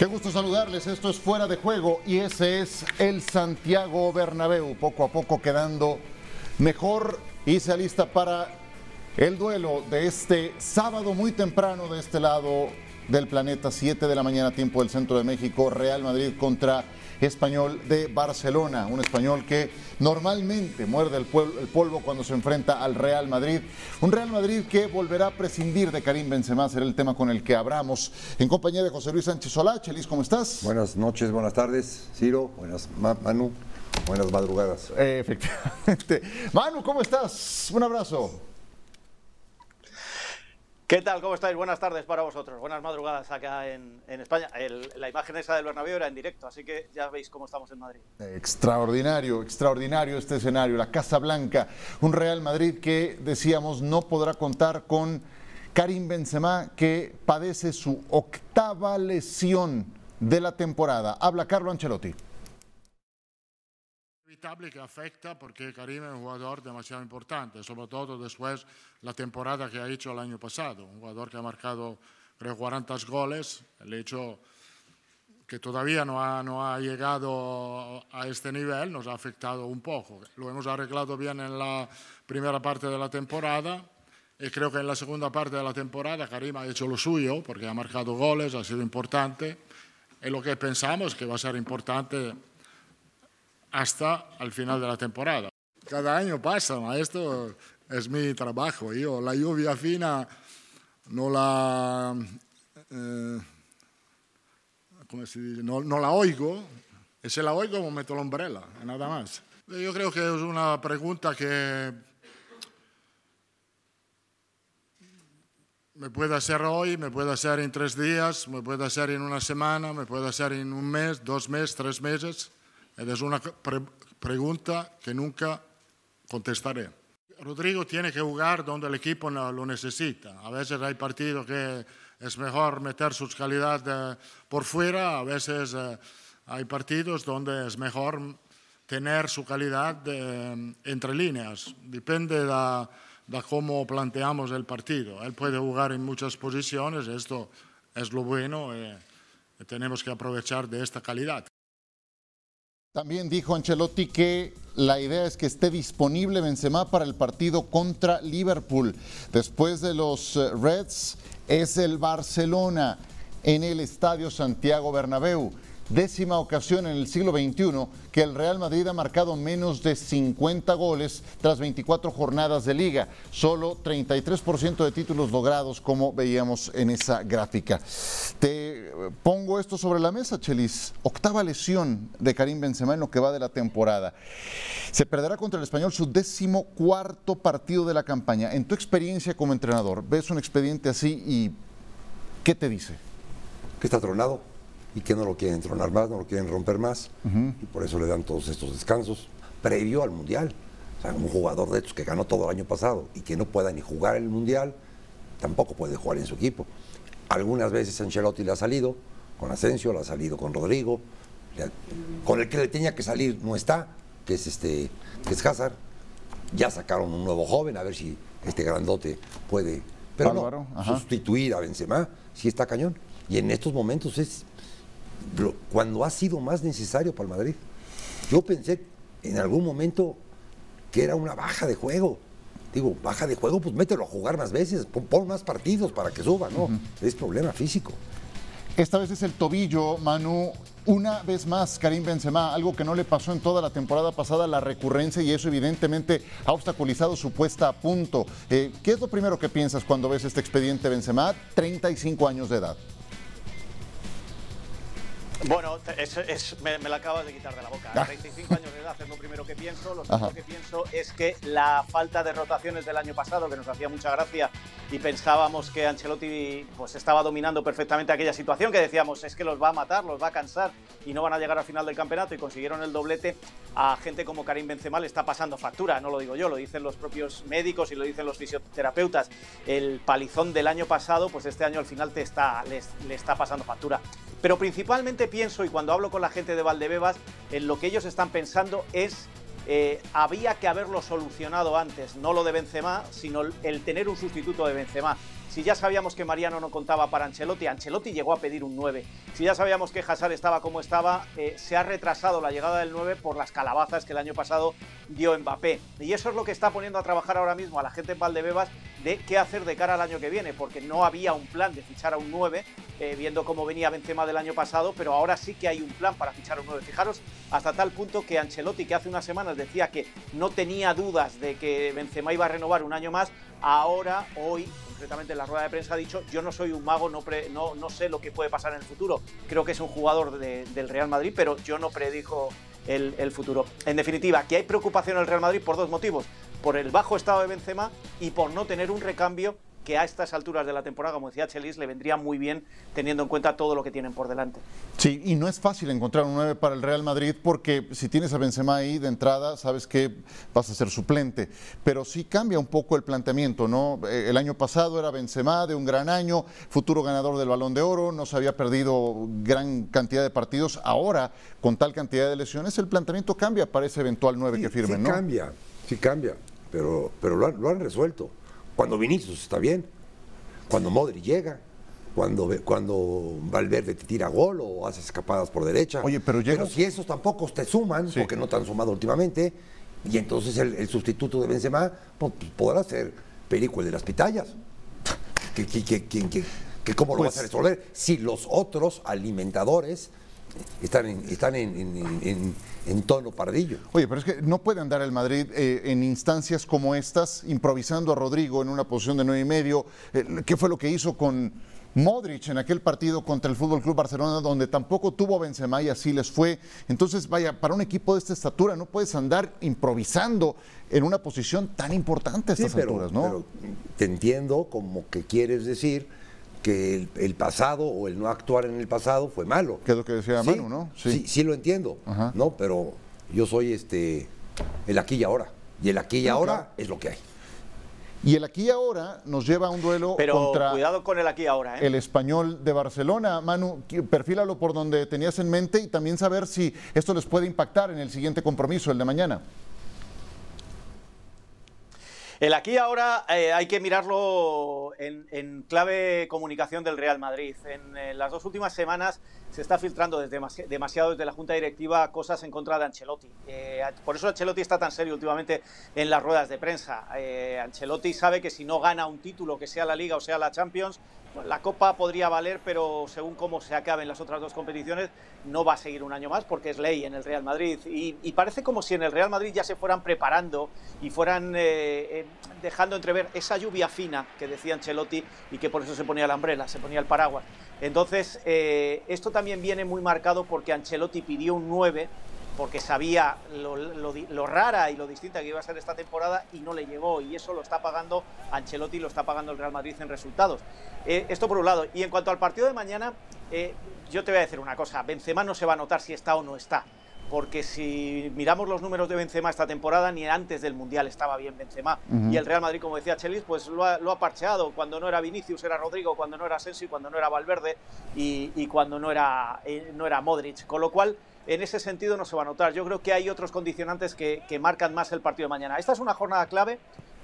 Qué gusto saludarles, esto es Fuera de Juego y ese es el Santiago Bernabéu, poco a poco quedando mejor y se alista para el duelo de este sábado muy temprano de este lado del planeta, 7 de la mañana tiempo del centro de México, Real Madrid contra español de Barcelona, un español que normalmente muerde el, polvo cuando se enfrenta al Real Madrid, un Real Madrid que volverá a prescindir de Karim Benzema, será el tema con el que abramos en compañía de José Luis Sánchez Solá. Chelis, ¿cómo estás? Buenas noches, buenas tardes, Ciro, buenas Manu, buenas madrugadas. efectivamente. Manu, ¿cómo estás? Un abrazo. ¿Qué tal? ¿Cómo estáis? Buenas tardes para vosotros. Buenas madrugadas acá en, España. la imagen esa del Bernabéu era en directo, así que ya veis cómo estamos en Madrid. Extraordinario, extraordinario este escenario. La Casa Blanca, un Real Madrid que, decíamos, no podrá contar con Karim Benzema, que padece su octava lesión de la temporada. Habla Carlo Ancelotti que afecta porque Karim es un jugador demasiado importante, sobre todo después la temporada que ha hecho el año pasado. Un jugador que ha marcado, creo, 40 goles. El hecho que todavía no ha, no ha llegado a este nivel nos ha afectado un poco. Lo hemos arreglado bien en la primera parte de la temporada y creo que en la segunda parte de la temporada Karim ha hecho lo suyo porque ha marcado goles, ha sido importante. Y lo que pensamos que va a ser importante hasta el final de la temporada. Cada año pasa, esto es mi trabajo. Yo la lluvia fina no la, eh, No, la oigo, y si la oigo meto la umbrella, nada más. Yo creo que es una pregunta que me puede hacer hoy, me puede hacer en tres días, me puede hacer en una semana, me puede hacer en un mes, dos meses, tres meses. Es una pregunta que nunca contestaré. Rodrigo tiene que jugar donde el equipo lo necesita. A veces hay partidos que es mejor meter sus calidades por fuera, a veces eh, hay partidos donde es mejor tener su calidad entre líneas. Depende de, de, cómo planteamos el partido. Él puede jugar en muchas posiciones, esto es lo bueno eh, tenemos que aprovechar de esta calidad. También dijo Ancelotti que la idea es que esté disponible Benzema para el partido contra Liverpool. Después de los eh, Reds es el Barcelona en el Estadio Santiago Bernabéu décima ocasión en el siglo XXI que el Real Madrid ha marcado menos de 50 goles tras 24 jornadas de liga, solo 33% de títulos logrados como veíamos en esa gráfica. Te pongo esto sobre la mesa, Chelis, octava lesión de Karim Benzema en lo que va de la temporada. Se perderá contra el español su décimo cuarto partido de la campaña. En tu experiencia como entrenador, ves un expediente así y ¿qué te dice? Que está tronado y que no lo quieren tronar más, no lo quieren romper más, y por eso le dan todos estos descansos previo al Mundial. O sea, un jugador de estos que ganó todo el año pasado y que no pueda ni jugar el Mundial, tampoco puede jugar en su equipo. Algunas veces Ancelotti le ha salido, con Asensio, le ha salido con Rodrigo, con el que le tenía que salir no está, que es, este, que es Hazard. Ya sacaron un nuevo joven, a ver si este grandote puede pero no, sustituir a Benzema, si está cañón. Y en estos momentos es cuando ha sido más necesario para el Madrid. Yo pensé en algún momento que era una baja de juego. Digo, baja de juego, pues mételo a jugar más veces, pon, más partidos para que suba, ¿no? Es problema físico. Esta vez es el tobillo, Manu. Una vez más, Karim Benzema, algo que no le pasó en toda la temporada pasada, la recurrencia, y eso evidentemente ha obstaculizado su puesta a punto. Eh, ¿Qué es lo primero que piensas cuando ves este expediente Benzema? 35 años de edad. Bueno, me, la acabas de quitar de la boca. 35 años de edad es lo primero que pienso. Lo segundo que pienso es que la falta de rotaciones del año pasado, que nos hacía mucha gracia y pensábamos que Ancelotti pues, estaba dominando perfectamente aquella situación, que decíamos es que los va a matar, los va a cansar y no van a llegar al final del campeonato y consiguieron el doblete, a gente como Karim Benzema le está pasando factura, no lo digo yo, lo dicen los propios médicos y lo dicen los fisioterapeutas. El palizón del año pasado, pues este año al final te está, le está pasando factura. Pero principalmente pienso, y cuando hablo con la gente de Valdebebas, en lo que ellos están pensando es eh, había que haberlo solucionado antes, no lo de Benzema, sino el tener un sustituto de Benzema. Si ya sabíamos que Mariano no contaba para Ancelotti, Ancelotti llegó a pedir un 9. Si ya sabíamos que Hazard estaba como estaba, eh, se ha retrasado la llegada del 9 por las calabazas que el año pasado dio Mbappé. Y eso es lo que está poniendo a trabajar ahora mismo a la gente en Valdebebas de qué hacer de cara al año que viene, porque no había un plan de fichar a un 9, eh, viendo cómo venía Benzema del año pasado, pero ahora sí que hay un plan para fichar a un 9. Fijaros, hasta tal punto que Ancelotti, que hace unas semanas decía que no tenía dudas de que Benzema iba a renovar un año más, ahora, hoy, concretamente en la rueda de prensa, ha dicho, yo no soy un mago, no, no, no sé lo que puede pasar en el futuro. Creo que es un jugador del Real Madrid, pero yo no predijo el, el, futuro. En definitiva, que hay preocupación en el Real Madrid por dos motivos. Por el bajo estado de Benzema y por no tener un recambio que a estas alturas de la temporada, como decía Chelis, le vendría muy bien teniendo en cuenta todo lo que tienen por delante. Sí, y no es fácil encontrar un 9 para el Real Madrid porque si tienes a Benzema ahí de entrada, sabes que vas a ser suplente, pero sí cambia un poco el planteamiento, ¿no? Eh, el año pasado era Benzema de un gran año, futuro ganador del Balón de Oro, no se había perdido gran cantidad de partidos, ahora con tal cantidad de lesiones el planteamiento cambia para ese eventual 9 que firmen, sí ¿no? cambia, sí cambia, pero, pero lo han, lo han resuelto. Cuando Vinicius está bien, cuando Modri llega, cuando, cuando Valverde te tira gol o hace escapadas por derecha. Oye, pero, llegas... si esos tampoco te suman, porque no te han sumado últimamente, y entonces el, el sustituto de Benzema pues, podrá ser Perico el de las pitayas. ¿Que, que, que, que, que ¿Cómo lo Pues- vas a resolver? Si los otros alimentadores están en, están en, en- en- en tono pardillo. Oye, pero es que no puede andar el Madrid eh, en instancias como estas, improvisando a Rodrigo en una posición de nueve y medio. Eh, ¿Qué fue lo que hizo con Modric en aquel partido contra el Fútbol Club Barcelona, donde tampoco tuvo Benzema y así les fue? Entonces, vaya, para un equipo de esta estatura no puedes andar improvisando en una posición tan importante a Sí, estas pero, alturas, ¿no? pero te entiendo como que quieres decir que el, el pasado o el no actuar en el pasado fue malo. Que es lo que decía Sí, Manu, ¿no? Sí, sí, lo entiendo, Ajá. ¿no? Pero yo soy este el aquí y ahora. Y el aquí y No, ahora claro. es lo que hay. Y el aquí y ahora nos lleva a un duelo Pero contra cuidado con el aquí ahora, ¿eh? el español de Barcelona. Manu, perfílalo por donde tenías en mente y también saber si esto les puede impactar en el siguiente compromiso, el de mañana. El aquí ahora eh, hay que mirarlo en, clave comunicación del Real Madrid. En, eh, las dos últimas semanas se está filtrando desde demasi- demasiado desde la Junta Directiva cosas en contra de Ancelotti. Eh, por eso Ancelotti está tan serio últimamente en las ruedas de prensa. Eh, Ancelotti sabe que si no gana un título, que sea la Liga o sea la Champions, pues la Copa podría valer, pero según cómo se acaben las otras dos competiciones, no va a seguir un año más porque es ley en el Real Madrid. Y, y parece como si en el Real Madrid ya se fueran preparando y fueran eh, eh, dejando entrever esa lluvia fina que decía Ancelotti y que por eso se ponía la umbrella, se ponía el paraguas. Entonces, eh, esto también viene muy marcado porque Ancelotti pidió un 9 porque sabía lo, rara y lo distinta que iba a ser esta temporada y no le llegó. Y eso lo está pagando Ancelotti lo está pagando el Real Madrid en resultados. Eh, esto por un lado. Y en cuanto al partido de mañana, eh, yo te voy a decir una cosa. Benzema no se va a notar si está o no está. Porque si miramos los números de Benzema esta temporada, ni antes del Mundial estaba bien Benzema. Y el Real Madrid, como decía Chelis, pues lo ha, lo ha parcheado. Cuando no era Vinicius era Rodrigo, cuando no era Asensio, cuando no era Valverde y, y cuando no era, eh, no era Modric. Con lo cual, en ese sentido no se va a notar. Yo creo que hay otros condicionantes que, que marcan más el partido de mañana. Esta es una jornada clave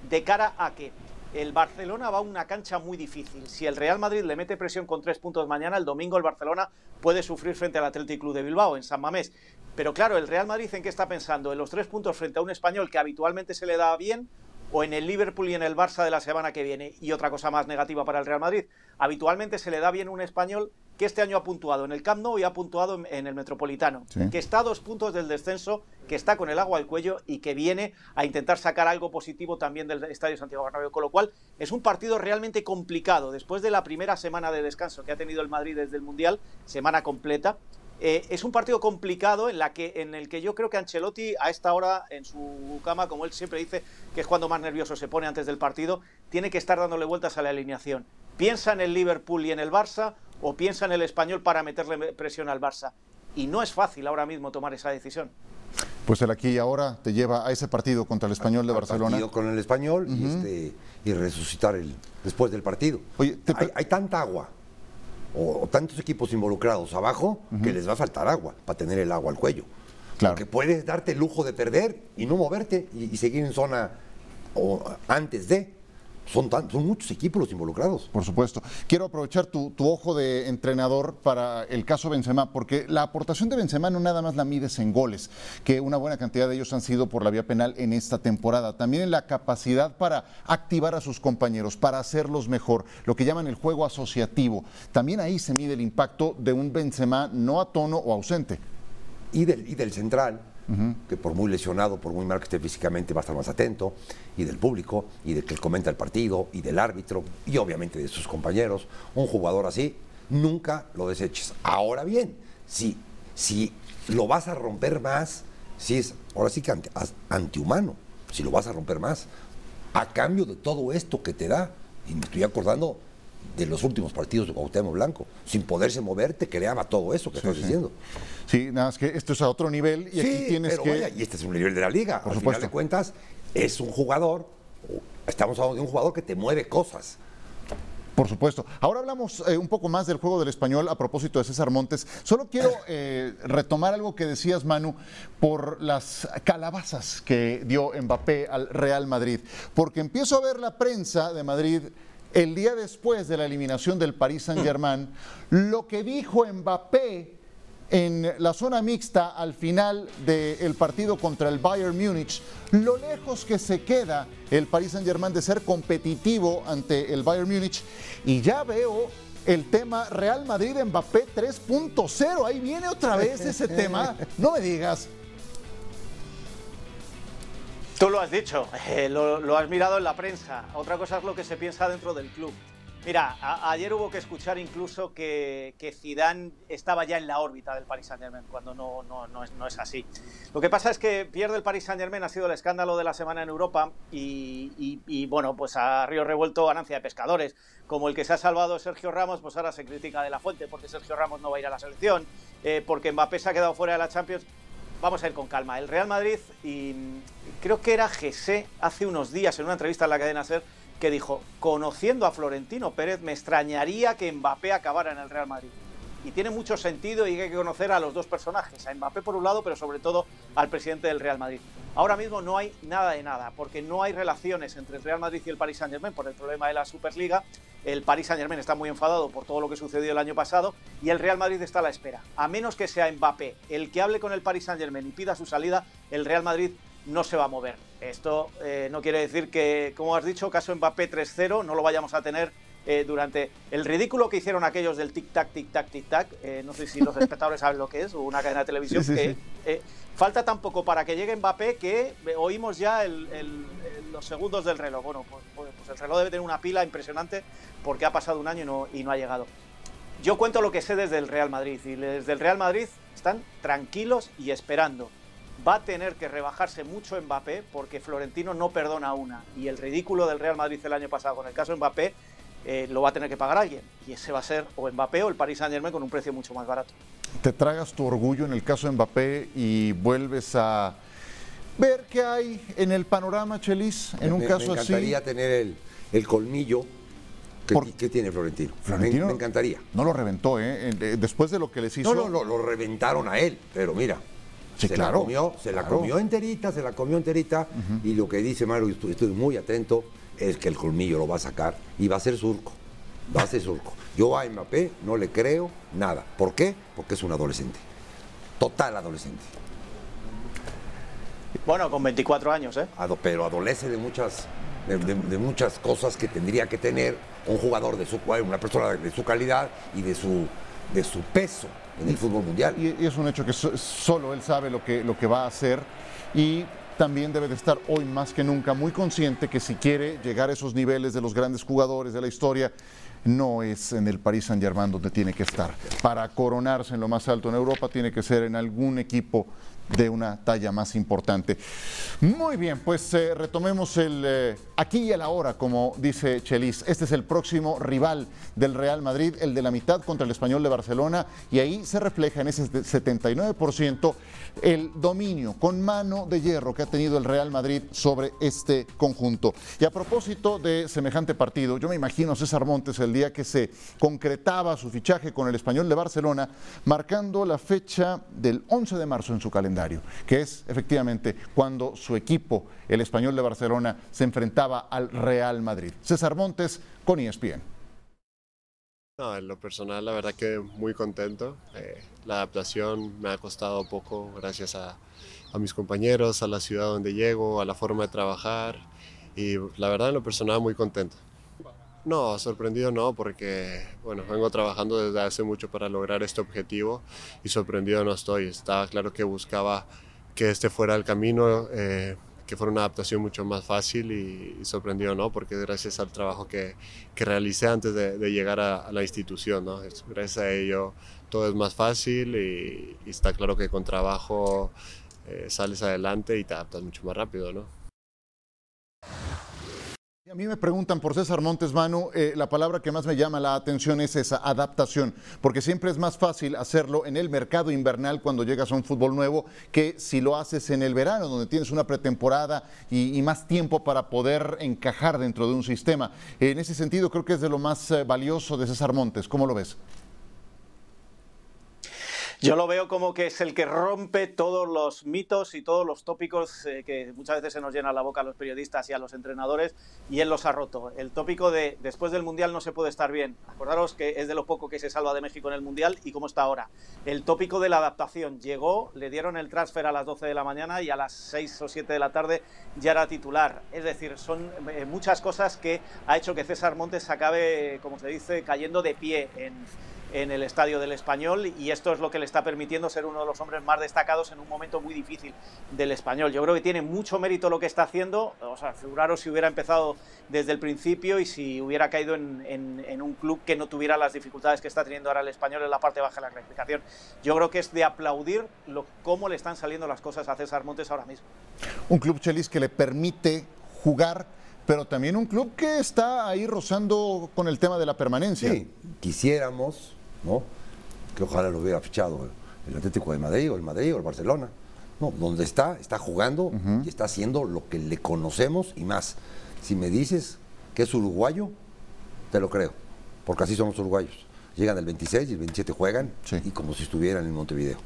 de cara a que el Barcelona va a una cancha muy difícil. Si el Real Madrid le mete presión con tres puntos mañana, el domingo el Barcelona puede sufrir frente al Athletic Club de Bilbao en San Mamés. Pero claro, el Real Madrid en qué está pensando? En los tres puntos frente a un español que habitualmente se le da bien o en el Liverpool y en el Barça de la semana que viene. Y otra cosa más negativa para el Real Madrid, habitualmente se le da bien un español que este año ha puntuado en el Camp Nou y ha puntuado en, en el Metropolitano, Sí. que está a dos puntos del descenso, que está con el agua al cuello y que viene a intentar sacar algo positivo también del Estadio Santiago Bernabéu, con lo cual es un partido realmente complicado después de la primera semana de descanso que ha tenido el Madrid desde el Mundial, semana completa. Eh, es un partido complicado en, la que, en el que yo creo que Ancelotti a esta hora en su cama, como él siempre dice, que es cuando más nervioso se pone antes del partido, tiene que estar dándole vueltas a la alineación. Piensa en el Liverpool y en el Barça o piensa en el español para meterle presión al Barça. Y no es fácil ahora mismo tomar esa decisión. Pues el aquí y ahora te lleva a ese partido contra el español de Barcelona. partido con el español y, este, y resucitar el, después del partido. Oye, te hay, tanta agua o, o tantos equipos involucrados abajo que les va a faltar agua para tener el agua al cuello. Claro. Porque puedes darte el lujo de perder y no moverte y, y seguir en zona o antes de. Son, son muchos equipos los involucrados. Por supuesto. Quiero aprovechar tu, ojo de entrenador para el caso Benzema, porque la aportación de Benzema no nada más la mides en goles, que una buena cantidad de ellos han sido por la vía penal en esta temporada. También en la capacidad para activar a sus compañeros, para hacerlos mejor, lo que llaman el juego asociativo. También ahí se mide el impacto de un Benzema no a tono o ausente. Y del, y del central, que por muy lesionado, por muy mal que esté físicamente, va a estar más atento, y del público, y del que comenta el partido, y del árbitro, y obviamente de sus compañeros. Un jugador así, nunca lo deseches. Ahora bien, si, si lo vas a romper más, si es, ahora sí que antihumano, si lo vas a romper más, a cambio de todo esto que te da, y me estoy acordando de los últimos partidos de Cuauhtémoc Blanco. Sin poderse mover, te creaba todo eso que estás diciendo. Sí, nada más que esto es a otro nivel y aquí tienes que. y este es un nivel de la liga. Por Al final de cuentas, es un jugador, estamos hablando de un jugador que te mueve cosas. Por supuesto. Ahora hablamos eh, un poco más del juego del español a propósito de César Montes. Solo quiero eh, retomar algo que decías, Manu, por las calabazas que dio Mbappé al Real Madrid. Porque empiezo a ver la prensa de Madrid el día después de la eliminación del Paris Saint-Germain, lo que dijo Mbappé en la zona mixta al final del partido contra el Bayern Múnich, lo lejos que se queda el Paris Saint-Germain de ser competitivo ante el Bayern Múnich. Y ya veo el tema Real Madrid Mbappé 3.0, ahí viene otra vez ese tema, no me digas. Tú lo has dicho, eh, lo, has mirado en la prensa. Otra cosa es lo que se piensa dentro del club. Mira, ayer hubo que escuchar incluso que, que Zidane estaba ya en la órbita del Paris Saint-Germain, cuando no, no, no, es, no, es, así. Lo que pasa es que pierde el Paris Saint-Germain, ha sido el escándalo de la semana en Europa y, y, bueno, pues a río revuelto ganancia de pescadores. Como el que se ha salvado Sergio Ramos, pues ahora se critica de la fuente porque Sergio Ramos no va a ir a la selección, eh, porque Mbappé se ha quedado fuera de la Champions vamos a ir con calma. El Real Madrid, y creo que era Gese hace unos días en una entrevista en la cadena SER, que dijo, conociendo a Florentino Pérez, me extrañaría que Mbappé acabara en el Real Madrid y tiene mucho sentido y hay que conocer a los dos personajes, a Mbappé por un lado, pero sobre todo al presidente del Real Madrid. Ahora mismo no hay nada de nada, porque no hay relaciones entre el Real Madrid y el Paris Saint-Germain por el problema de la Superliga. El Paris Saint-Germain está muy enfadado por todo lo que sucedió el año pasado y el Real Madrid está a la espera. A menos que sea Mbappé el que hable con el Paris Saint-Germain y pida su salida, el Real Madrid no se va a mover. Esto eh, no quiere decir que, como has dicho, caso Mbappé 3-0, no lo vayamos a tener eh, durante el ridículo que hicieron aquellos del tic-tac, tic-tac, tic-tac. Eh, no sé si los espectadores saben lo que es, o una cadena de televisión. que, eh, falta tampoco para que llegue Mbappé que oímos ya los segundos del reloj. Bueno, pues, pues, pues, el reloj debe tener una pila impresionante porque ha pasado un año y no, y no ha llegado. Yo cuento lo que sé desde el Real Madrid y desde el Real Madrid están tranquilos y esperando. Va a tener que rebajarse mucho Mbappé porque Florentino no perdona una. Y el ridículo del Real Madrid el año pasado con el caso Mbappé eh, lo va a tener que pagar alguien. Y ese va a ser o Mbappé o el Paris Saint Germain con un precio mucho más barato. Te tragas tu orgullo en el caso de Mbappé y vuelves a ver qué hay en el panorama, Chelis, en un caso así. Me encantaría tener el, colmillo que, tiene Florentino. Florentino. Me, encantaría. No lo reventó, ¿eh? Después de lo que les hizo. No, no, lo, reventaron a él, pero mira. se la comió, se la comió enterita, se la comió enterita. Y lo que dice Mario, estoy muy atento es que el colmillo lo va a sacar y va a ser surco. Va a ser surco. Yo a Mbappé no le creo nada. ¿Por qué? Porque es un adolescente. Total adolescente. Bueno, con 24 años, ¿eh? Pero adolece de muchas, de, muchas cosas que tendría que tener un jugador de su una persona de su calidad y de su, de su peso en el fútbol mundial. Y, es un hecho que solo él sabe lo que, lo que va a hacer. Y también debe de estar hoy más que nunca muy consciente que si quiere llegar a esos niveles de los grandes jugadores de la historia, no es en el Paris Saint-Germain donde tiene que estar. Para coronarse en lo más alto en Europa tiene que ser en algún equipo de una talla más importante. Muy bien, pues eh, retomemos el eh, aquí y el ahora, como dice Chelis. Este es el próximo rival del Real Madrid, el de la mitad contra el español de Barcelona, y ahí se refleja en ese 79% el dominio con mano de hierro que ha tenido el Real Madrid sobre este conjunto. Y a propósito de semejante partido, yo me imagino a César Montes el día que se concretaba su fichaje con el español de Barcelona, marcando la fecha del 11 de marzo en su calendario que es efectivamente cuando su equipo, el español de Barcelona, se enfrentaba al Real Madrid. César Montes con ESPN. No, en lo personal, la verdad que muy contento. Eh, la adaptación me ha costado poco gracias a mis compañeros, a la ciudad donde llego, a la forma de trabajar y la verdad en lo personal muy contento. No, sorprendido no, porque bueno, vengo trabajando desde hace mucho para lograr este objetivo y sorprendido no estoy. Estaba claro que buscaba que este fuera el camino, eh, que fuera una adaptación mucho más fácil y, sorprendido no, porque gracias al trabajo que, que realicé antes de, de llegar a, a, la institución, ¿no? gracias a ello todo es más fácil y, y está claro que con trabajo eh, sales adelante y te adaptas mucho más rápido, ¿no? A mí me preguntan por César Montes, Manu, eh, la palabra que más me llama la atención es esa adaptación, porque siempre es más fácil hacerlo en el mercado invernal cuando llegas a un fútbol nuevo que si lo haces en el verano, donde tienes una pretemporada y, y más tiempo para poder encajar dentro de un sistema. En ese sentido, creo que es de lo más eh, valioso de César Montes. ¿Cómo lo ves? Yo lo veo como que es el que rompe todos los mitos y todos los tópicos eh, que muchas veces se nos llena la boca a los periodistas y a los entrenadores, y él los ha roto. El tópico de después del Mundial no se puede estar bien. Acordaros que es de lo poco que se salva de México en el Mundial y cómo está ahora. El tópico de la adaptación. Llegó, le dieron el transfer a las 12 de la mañana y a las 6 o 7 de la tarde ya era titular. Es decir, son eh, muchas cosas que ha hecho que César Montes acabe, como se dice, cayendo de pie en en el estadio del español y esto es lo que le está permitiendo ser uno de los hombres más destacados en un momento muy difícil del español. Yo creo que tiene mucho mérito lo que está haciendo, o sea, figuraros si hubiera empezado desde el principio y si hubiera caído en, en, en, un club que no tuviera las dificultades que está teniendo ahora el español en la parte baja de la clasificación. Yo creo que es de aplaudir lo, cómo le están saliendo las cosas a César Montes ahora mismo. Un club Chelis que le permite jugar pero también un club que está ahí rozando con el tema de la permanencia. Sí, quisiéramos ¿no? Que ojalá lo hubiera fichado el Atlético de Madrid o el Madrid o el Barcelona. No, donde está, está jugando uh -huh. y está haciendo lo que le conocemos y más. Si me dices que es uruguayo, te lo creo, porque así son los uruguayos. Llegan el 26 y el 27 juegan sí. y como si estuvieran en Montevideo.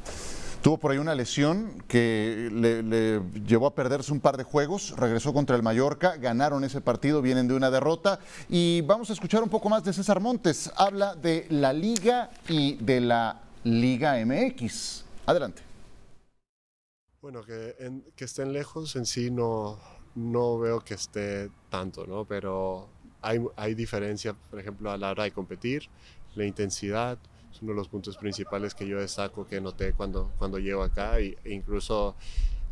Tuvo por ahí una lesión que le, le, llevó a perderse un par de juegos, regresó contra el Mallorca, ganaron ese partido, vienen de una derrota y vamos a escuchar un poco más de César Montes. Habla de la Liga y de la Liga MX. Adelante. Bueno, que, que estén lejos en sí no, no veo que esté tanto, ¿no? Pero hay, hay diferencia, por ejemplo, a la hora de competir, la intensidad, es uno de los puntos principales que yo destaco que noté cuando, cuando llego acá e incluso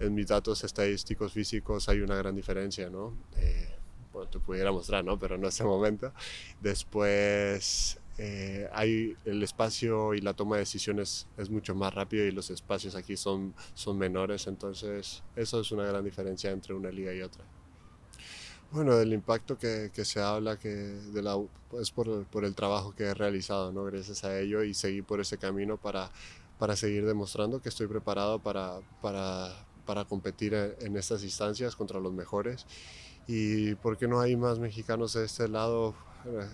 en mis datos estadísticos físicos hay una gran diferencia, ¿no? Eh, bueno, te pudiera mostrar, ¿no? Pero no este momento. Después eh, hay el espacio y la toma de decisiones es mucho más rápido y los espacios aquí son, son menores, entonces eso es una gran diferencia entre una liga y otra. Bueno, del impacto que, que, se habla que de la, es por, por, el trabajo que he realizado, ¿no? gracias a ello y seguir por ese camino para, para seguir demostrando que estoy preparado para, para, para competir en estas instancias contra los mejores. Y por qué no hay más mexicanos de este lado, eh,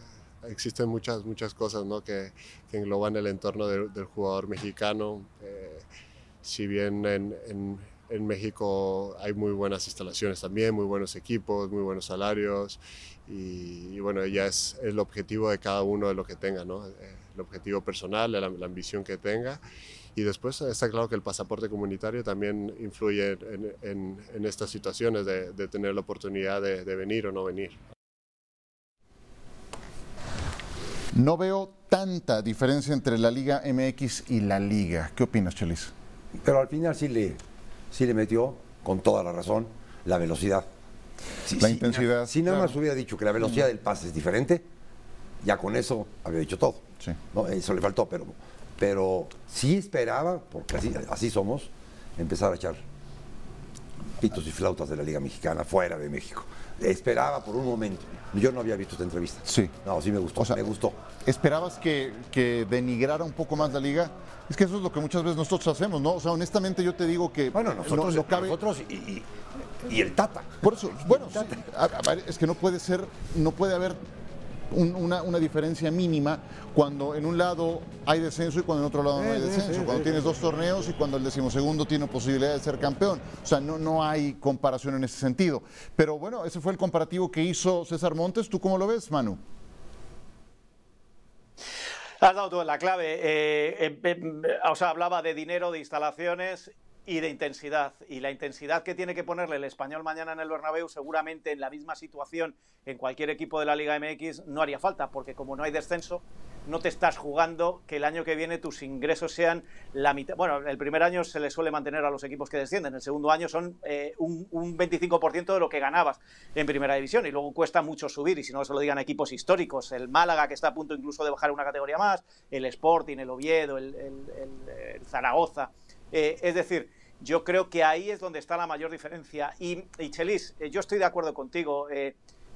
existen muchas, muchas cosas ¿no? que, que engloban el entorno de, del jugador mexicano. Eh, si bien en, en en México hay muy buenas instalaciones también, muy buenos equipos, muy buenos salarios y, y bueno, ya es el objetivo de cada uno de lo que tenga, ¿no? el objetivo personal, la, la, ambición que tenga y después está claro que el pasaporte comunitario también influye en, en, en estas situaciones de, de, tener la oportunidad de, de venir o no venir. No veo tanta diferencia entre la Liga MX y la Liga. ¿Qué opinas, Chelis? Pero al final sí le, sí le metió, con toda la razón, la velocidad. Sí, la sí, intensidad. Si nada claro. más hubiera dicho que la velocidad del pase es diferente, ya con eso había dicho todo. Sí. ¿no? Eso le faltó, pero, pero sí esperaba, porque así, así somos, empezar a echar pitos y flautas de la Liga Mexicana fuera de México. Esperaba por un momento. Yo no había visto esta entrevista. Sí. No, sí me gustó. O sea, me gustó. ¿Esperabas que, que, denigrara un poco más la liga? Es que eso es lo que muchas veces nosotros hacemos, ¿no? O sea, honestamente yo te digo que. Bueno, nosotros, no, no cabe... nosotros y, y, y, el Tata. Por eso, bueno, sí, a, a, es que no puede ser, no puede haber una, una, diferencia mínima cuando en un lado hay descenso y cuando en otro lado no hay descenso. cuando tienes dos torneos y cuando el decimosegundo tiene posibilidad de ser campeón. O sea, no, no hay comparación en ese sentido. Pero bueno, ese fue el comparativo que hizo César Montes. ¿Tú cómo lo ves, Manu? Has dado tú la clave. Eh, o sea, hablaba de dinero, de instalaciones y de intensidad. Y la intensidad que tiene que ponerle el español mañana en el Bernabéu, seguramente en la misma situación en cualquier equipo de la Liga MX no haría falta, porque como no hay descenso, no te estás jugando que el año que viene tus ingresos sean la mitad. Bueno, el primer año se le suele mantener a los equipos que descienden, el segundo año son eh, un, un, 25% de lo que ganabas en primera división y luego cuesta mucho subir, y si no se lo digan equipos históricos, el Málaga que está a punto incluso de bajar una categoría más, el Sporting, el Oviedo, el, el Zaragoza. Eh, es decir, yo creo que ahí es donde está la mayor diferencia. Y, Chelis, eh, yo estoy de acuerdo contigo. Eh,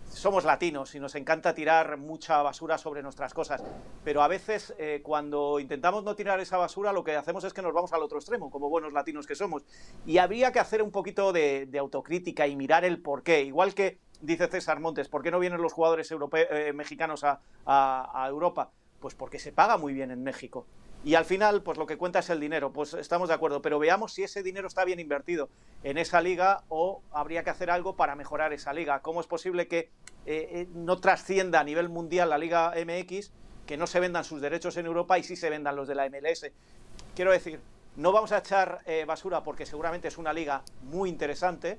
somos latinos y nos encanta tirar mucha basura sobre nuestras cosas, pero a veces cuando intentamos no tirar esa basura lo que hacemos es que nos vamos al otro extremo, como buenos latinos que somos. Y habría que hacer un poquito de, autocrítica y mirar el por qué. Igual que dice César Montes, ¿por qué no vienen los jugadores mexicanos a Europa? Pues porque se paga muy bien en México. Y al final, pues lo que cuenta es el dinero, pues estamos de acuerdo, pero veamos si ese dinero está bien invertido en esa liga o habría que hacer algo para mejorar esa liga. ¿Cómo es posible que eh, eh, no trascienda a nivel mundial la Liga MX, que no se vendan sus derechos en Europa y sí se vendan los de la MLS? Quiero decir, no vamos a echar eh, basura porque seguramente es una liga muy interesante,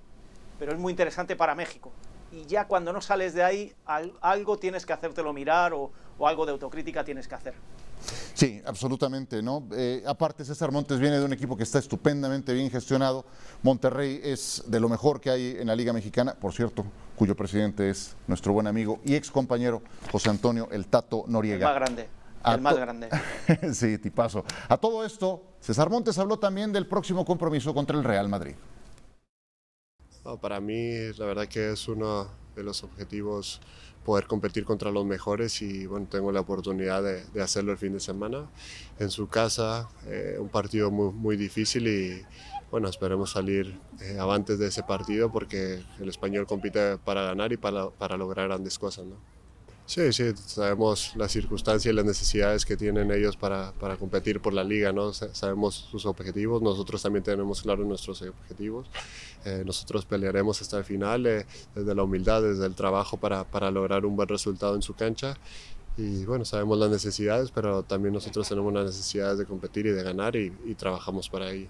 pero es muy interesante para México. Y ya cuando no sales de ahí, algo tienes que hacértelo mirar o algo de autocrítica tienes que hacer. Sí, absolutamente, ¿no? Eh, aparte, César Montes viene de un equipo que está estupendamente bien gestionado. Monterrey es de lo mejor que hay en la Liga Mexicana, por cierto, cuyo presidente es nuestro buen amigo y ex compañero José Antonio El Tato Noriega. El más grande. el más grande. sí, tipazo. A todo esto, César Montes habló también del próximo compromiso contra el Real Madrid. para mí, la verdad que es uno de los objetivos poder competir contra los mejores y bueno, tengo la oportunidad de, hacerlo el fin de semana en su casa, eh, un partido muy, muy difícil y bueno, esperemos salir eh, avantes de ese partido porque el español compite para ganar y para, para lograr grandes cosas. ¿no? Sí, sí, sabemos las circunstancias y las necesidades que tienen ellos para, para, competir por la liga, ¿no? Sabemos sus objetivos, nosotros también tenemos claros nuestros objetivos. Eh, nosotros pelearemos hasta el final eh, desde la humildad, desde el trabajo para, para lograr un buen resultado en su cancha. Y bueno, sabemos las necesidades, pero también nosotros tenemos las necesidades de competir y de ganar y, y trabajamos para ello.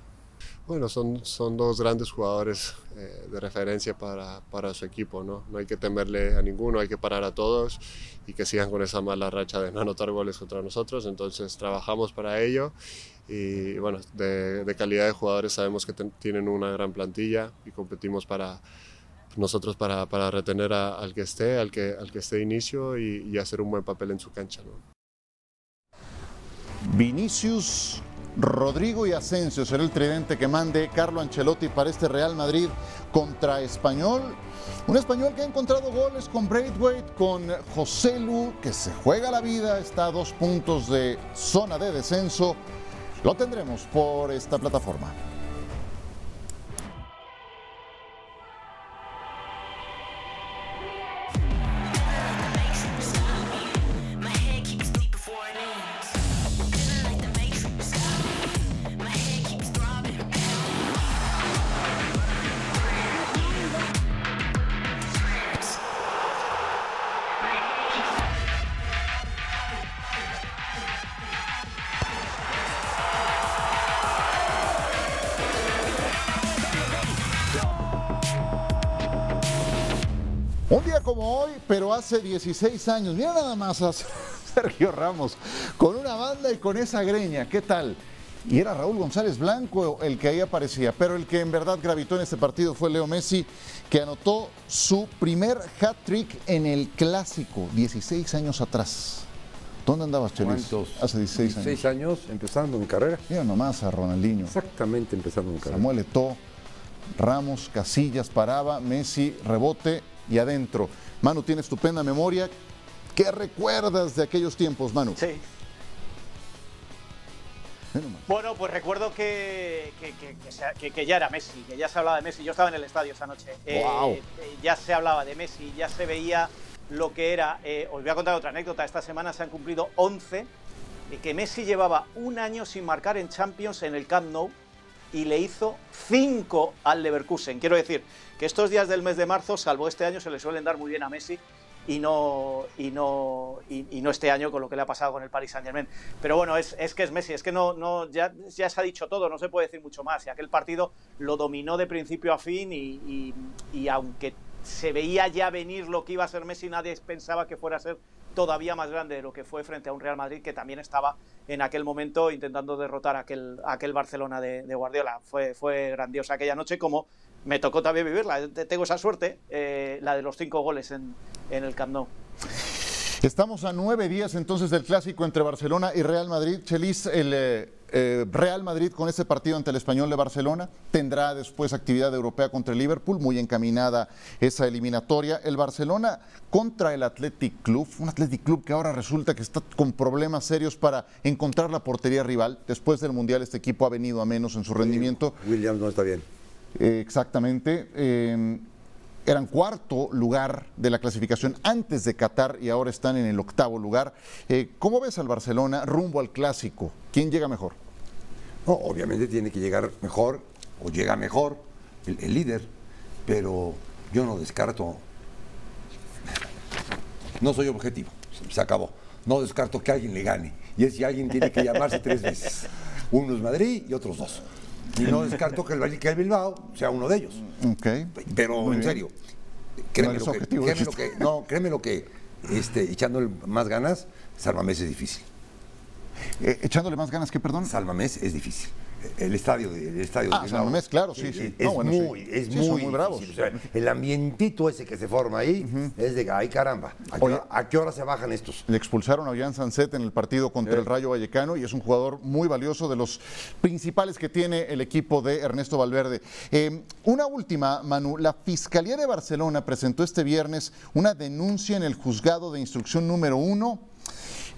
Bueno, son, son dos grandes jugadores eh, de referencia para, para, su equipo, ¿no? No hay que temerle a ninguno, hay que parar a todos y que sigan con esa mala racha de no anotar goles contra nosotros. Entonces trabajamos para ello y bueno, de, de calidad de jugadores sabemos que tienen una gran plantilla y competimos para nosotros para, para retener al que esté, al que, al que esté inicio y, y hacer un buen papel en su cancha. ¿no? Vinicius Rodrigo y Asensio será el tridente que mande Carlo Ancelotti para este Real Madrid contra Español. Un español que ha encontrado goles con Braithwaite, con José Lu, que se juega la vida, está a dos puntos de zona de descenso. Lo tendremos por esta plataforma. Un día como hoy, pero hace 16 años, mira nada más a Sergio Ramos, con una banda y con esa greña, ¿qué tal? Y era Raúl González Blanco el que ahí aparecía, pero el que en verdad gravitó en este partido fue Leo Messi, que anotó su primer hat-trick en el clásico, 16 años atrás. ¿Dónde andabas, Chelis? Hace 16 años. 16 años empezando mi carrera. Mira nomás a Ronaldinho. Exactamente empezando mi carrera. Samuel Eto'o, Ramos, Casillas paraba, Messi rebote y adentro. Manu tiene estupenda memoria. ¿Qué recuerdas de aquellos tiempos, Manu? Sí. Bueno, pues recuerdo que, que, ya era Messi, que ya se hablaba de Messi. Yo estaba en el estadio esa noche. Wow. Eh, eh, ya se hablaba de Messi, ya se veía lo que era, eh, os voy a contar otra anécdota, esta semana se han cumplido 11, y que Messi llevaba un año sin marcar en Champions en el Camp Nou y le hizo 5 al Leverkusen. Quiero decir que estos días del mes de marzo, salvo este año, se le suelen dar muy bien a Messi y no, y no, y, no este año con lo que le ha pasado con el Paris Saint Germain. Pero bueno, es, es que es Messi, es que no, no, ya, ya se ha dicho todo, no se puede decir mucho más. Y aquel partido lo dominó de principio a fin y, y aunque se veía ya venir lo que iba a ser Messi, nadie pensaba que fuera a ser todavía más grande de lo que fue frente a un Real Madrid que también estaba en aquel momento intentando derrotar a aquel, aquel Barcelona de, Guardiola. Fue, fue grandiosa aquella noche, como me tocó también vivirla. Tengo esa suerte, eh, la de los cinco goles en, en el Camp Nou. Estamos a nueve días entonces del clásico entre Barcelona y Real Madrid. Chelis, el eh, eh, Real Madrid con ese partido ante el Español de Barcelona tendrá después actividad europea contra el Liverpool, muy encaminada esa eliminatoria. El Barcelona contra el Athletic Club, un Athletic Club que ahora resulta que está con problemas serios para encontrar la portería rival. Después del Mundial este equipo ha venido a menos en su rendimiento. Williams no está bien. Eh, exactamente eran cuarto lugar de la clasificación antes de Qatar y ahora están en el octavo lugar. Eh, ¿Cómo ves al Barcelona rumbo al clásico? ¿Quién llega mejor? obviamente tiene que llegar mejor o llega mejor el, líder, pero yo no descarto, no soy objetivo, se acabó. No descarto que alguien le gane. Y es si alguien tiene que llamarse tres veces. Uno es Madrid y otros dos. Y no descarto que el, que el Bilbao sea uno de ellos. Okay. Pero en serio, créeme, lo que, créeme lo que, no, créeme lo que este, echándole más ganas, Salmamés es difícil. Eh, echándole más ganas que perdón. Salmamés es difícil el estadio de, el estadio ah, de claro, sí, sí. Es, muy, es muy, bravo. el ambientito ese que se forma ahí es de, ay caramba, ¿a qué, hora, se bajan estos? Le expulsaron a Jan Sanset en el partido contra el Rayo Vallecano y es un jugador muy valioso de los principales que tiene el equipo de Ernesto Valverde. Eh, una última, Manu, la Fiscalía de Barcelona presentó este viernes una denuncia en el juzgado de instrucción número uno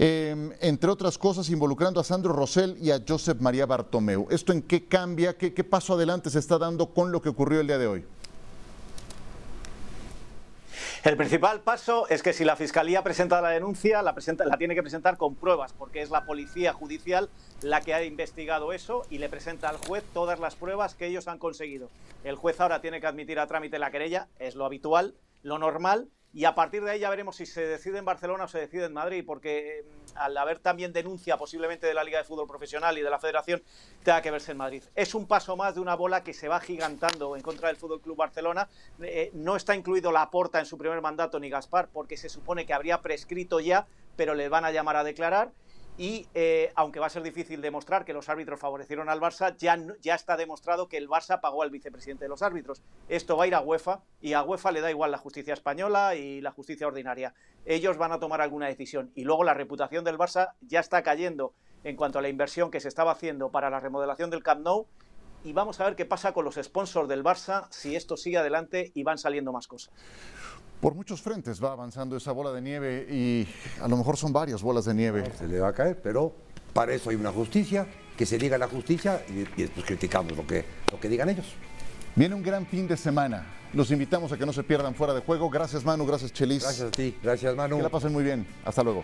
Em, entre otras cosas involucrando a Sandro Rosell y a Josep María Bartomeu. ¿Esto en qué cambia? ¿Qué, paso adelante se está dando con lo que ocurrió el día de hoy? El principal paso es que si la Fiscalía presenta la denuncia, la, la tiene que presentar con pruebas, porque es la Policía Judicial la que ha investigado eso y le presenta al juez todas las pruebas que ellos han conseguido. El juez ahora tiene que admitir a trámite la querella, es lo habitual, lo normal, y a partir de ahí ya veremos si se decide en Barcelona o se decide en Madrid, porque eh, al haber también denuncia posiblemente de la Liga de Fútbol Profesional y de la Federación, tenga que verse en Madrid. Es un paso más de una bola que se va gigantando en contra del Fútbol Club Barcelona. Eh, no está incluido la Porta en su primer mandato ni Gaspar, porque se supone que habría prescrito ya, pero le van a llamar a declarar y eh, aunque va a ser difícil demostrar que los árbitros favorecieron al Barça, ya, ya está demostrado que el Barça pagó al vicepresidente de los árbitros. Esto va a ir a UEFA y a UEFA le da igual la justicia española y la justicia ordinaria. Ellos van a tomar alguna decisión y luego la reputación del Barça ya está cayendo en cuanto a la inversión que se estaba haciendo para la remodelación del Camp Nou y vamos a ver qué pasa con los sponsors del Barça si esto sigue adelante y van saliendo más cosas. Por muchos frentes va avanzando esa bola de nieve y a lo mejor son varias bolas de nieve. Se le va a caer, pero para eso hay una justicia, que se diga la justicia y, después criticamos lo que, lo que digan ellos. Viene un gran fin de semana. Los invitamos a que no se pierdan fuera de juego. Gracias Manu, gracias Chelis. Gracias a ti, gracias Manu. Que la pasen muy bien. Hasta luego.